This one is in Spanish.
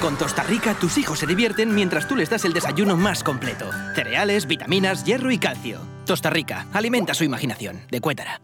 Con Tosta Rica, tus hijos se divierten mientras tú les das el desayuno más completo. Cereales, vitaminas, hierro y calcio. Tosta Rica, alimenta su imaginación. De Cuétara.